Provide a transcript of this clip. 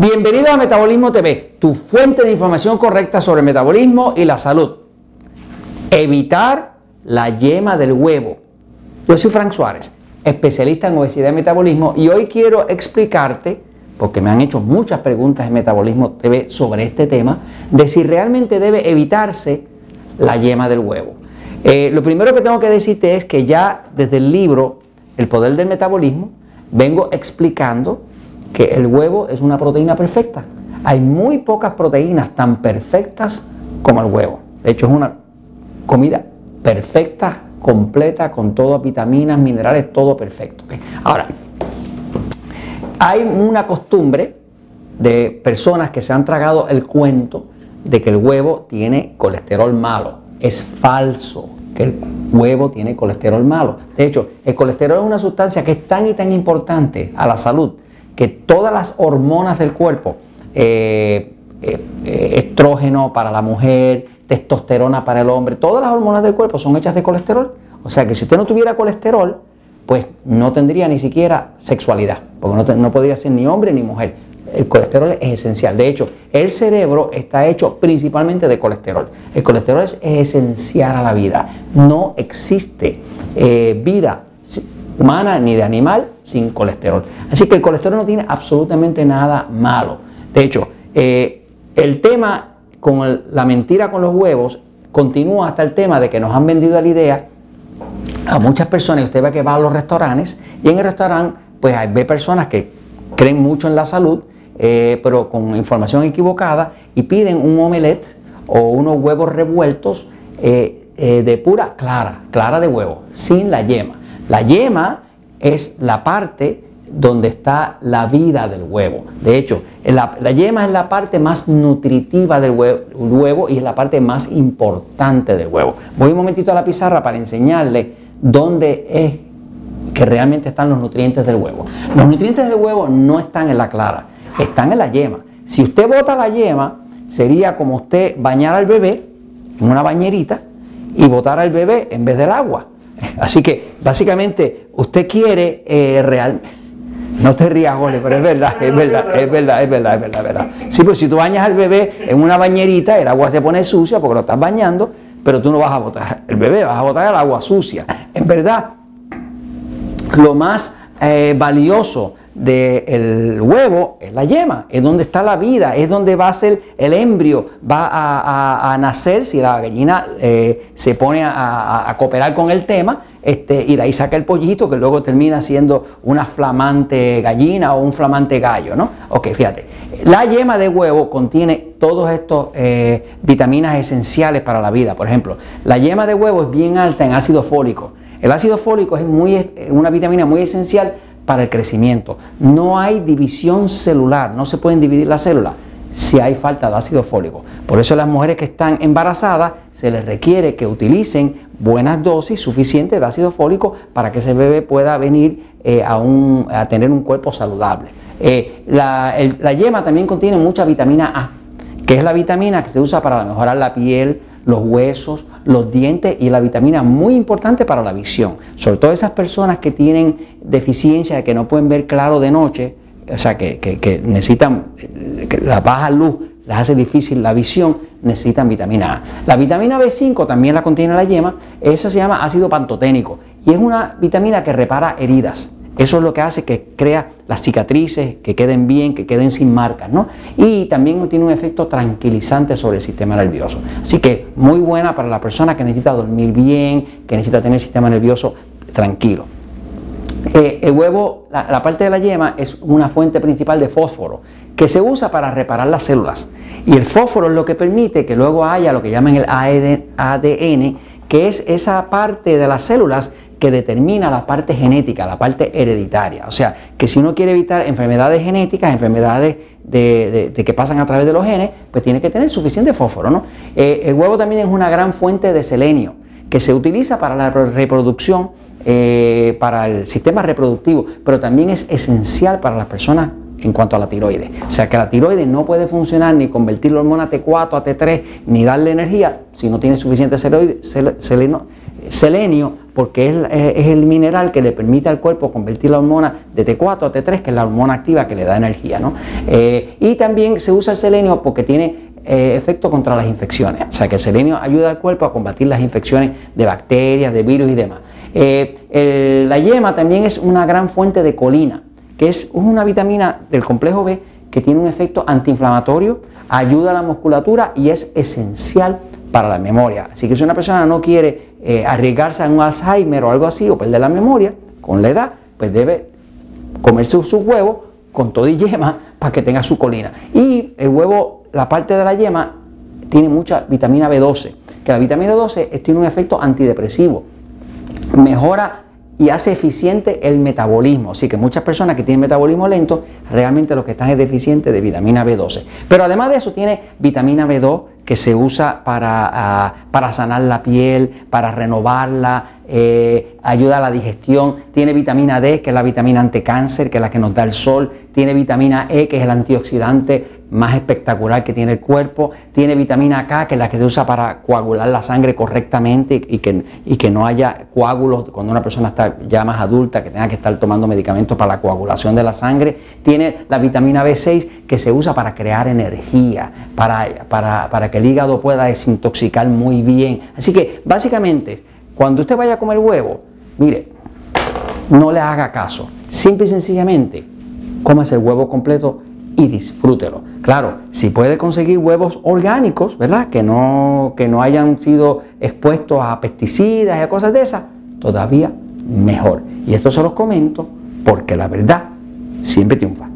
Bienvenido a Metabolismo TV, tu fuente de información correcta sobre metabolismo y la salud. Evitar la yema del huevo. Yo soy Frank Suárez, especialista en obesidad y metabolismo, y hoy quiero explicarte, porque me han hecho muchas preguntas en Metabolismo TV sobre este tema, de si realmente debe evitarse la yema del huevo. Eh, lo primero que tengo que decirte es que ya desde el libro El poder del metabolismo vengo explicando que el huevo es una proteína perfecta. Hay muy pocas proteínas tan perfectas como el huevo. De hecho, es una comida perfecta, completa, con todas vitaminas, minerales, todo perfecto. Ahora, hay una costumbre de personas que se han tragado el cuento de que el huevo tiene colesterol malo. Es falso que el huevo tiene colesterol malo. De hecho, el colesterol es una sustancia que es tan y tan importante a la salud que todas las hormonas del cuerpo, eh, eh, eh, estrógeno para la mujer, testosterona para el hombre, todas las hormonas del cuerpo son hechas de colesterol. O sea que si usted no tuviera colesterol, pues no tendría ni siquiera sexualidad, porque no, podría ser ni hombre ni mujer. El colesterol es esencial. De hecho, el cerebro está hecho principalmente de colesterol. El colesterol es esencial a la vida. No existe vida humana ni de animal sin colesterol. Así que el colesterol no tiene absolutamente nada malo. De hecho, eh, el tema con la mentira con los huevos continúa hasta el tema de que nos han vendido la idea a muchas personas, usted ve que va a los restaurantes y en el restaurante pues ve personas que creen mucho en la salud, eh, pero con información equivocada y piden un omelette o unos huevos revueltos eh, de pura clara, clara de huevo, sin la yema. La yema es la parte donde está la vida del huevo. De hecho, la, yema es la parte más nutritiva del huevo, y es la parte más importante del huevo. Voy un momentito a la pizarra para enseñarle dónde es que realmente están los nutrientes del huevo. Los nutrientes del huevo no están en la clara, están en la yema. Si usted bota la yema, sería como usted bañar al bebé en una bañerita y botar al bebé en vez del agua. Así que básicamente usted quiere eh, real. No te rías, Jorge, pero es verdad, es verdad, es verdad, es verdad, es verdad, es verdad. Sí, pues si tú bañas al bebé en una bañerita, el agua se pone sucia porque lo estás bañando, pero tú no vas a botar el bebé, vas a botar el agua sucia. En verdad, lo más eh, valioso del huevo es la yema, es donde está la vida, es donde va a ser el embrio, va a, nacer si la gallina eh, se pone a, cooperar con el tema, este, y de ahí saca el pollito que luego termina siendo una flamante gallina o un flamante gallo, ¿no? Ok, fíjate, la yema de huevo contiene todos estos eh, vitaminas esenciales para la vida, por ejemplo, la yema de huevo es bien alta en ácido fólico, el ácido fólico es muy, una vitamina muy esencial para el crecimiento. No hay división celular, no se pueden dividir las células si hay falta de ácido fólico. Por eso las mujeres que están embarazadas se les requiere que utilicen buenas dosis suficientes de ácido fólico para que ese bebé pueda venir eh, a, tener un cuerpo saludable. Eh, la yema también contiene mucha vitamina A, que es la vitamina que se usa para mejorar la piel, los huesos, los dientes y la vitamina muy importante para la visión. Sobre todo esas personas que tienen deficiencia de que no pueden ver claro de noche, o sea, que, necesitan, que la baja luz les hace difícil la visión, necesitan vitamina A. La vitamina B5 también la contiene la yema, esa se llama ácido pantoténico y es una vitamina que repara heridas. Eso es lo que hace que crea las cicatrices, que queden bien, que queden sin marcas, ¿no? Y también tiene un efecto tranquilizante sobre el sistema nervioso. Así que muy buena para la persona que necesita dormir bien, que necesita tener el sistema nervioso tranquilo. Eh, el huevo, la, parte de la yema es una fuente principal de fósforo que se usa para reparar las células. Y el fósforo es lo que permite que luego haya lo que llaman el ADN, que es esa parte de las células que determina la parte genética, la parte hereditaria. O sea, que si uno quiere evitar enfermedades genéticas, enfermedades de, que pasan a través de los genes, pues tiene que tener suficiente fósforo. ¿no? Eh, el huevo también es una gran fuente de selenio que se utiliza para la reproducción, eh, para el sistema reproductivo, pero también es esencial para las personas en cuanto a la tiroides. O sea que la tiroides no puede funcionar ni convertir la hormona T4 a T3 ni darle energía si no tiene suficiente seleno, selenio porque es, el mineral que le permite al cuerpo convertir la hormona de T4 a T3, que es la hormona activa que le da energía. ¿no? y también se usa el selenio porque tiene efecto contra las infecciones. O sea que el selenio ayuda al cuerpo a combatir las infecciones de bacterias, de virus y demás. la yema también es una gran fuente de colina, que es una vitamina del complejo B que tiene un efecto antiinflamatorio, ayuda a la musculatura y es esencial para la memoria. Así que si una persona no quiere eh, arriesgarse a un Alzheimer o algo así o perder la memoria con la edad, pues debe comerse sus huevos con todo y yema para que tenga su colina. Y el huevo, la parte de la yema, tiene mucha vitamina B12, que la vitamina B12 tiene un efecto antidepresivo. Mejora y hace eficiente el metabolismo. Así que muchas personas que tienen metabolismo lento, realmente lo que están es deficiente de vitamina B12. Pero además de eso tiene vitamina B2 que se usa para, ah, para sanar la piel, para renovarla, eh, ayuda a la digestión, tiene vitamina D, que es la vitamina anticáncer, que es la que nos da el sol, tiene vitamina E, que es el antioxidante más espectacular que tiene el cuerpo, tiene vitamina K, que es la que se usa para coagular la sangre correctamente y que, y que no haya coágulos cuando una persona está ya más adulta, que tenga que estar tomando medicamentos para la coagulación de la sangre, tiene la vitamina B6, que se usa para crear energía, para, para, para que el hígado pueda desintoxicar muy bien. Así que básicamente cuando usted vaya a comer huevo, mire, no le haga caso. Simple y sencillamente, cómase el huevo completo y disfrútelo. Claro, si puede conseguir huevos orgánicos, ¿verdad? Que no, que no hayan sido expuestos a pesticidas y a cosas de esas, todavía mejor. Y esto se los comento porque la verdad siempre triunfa.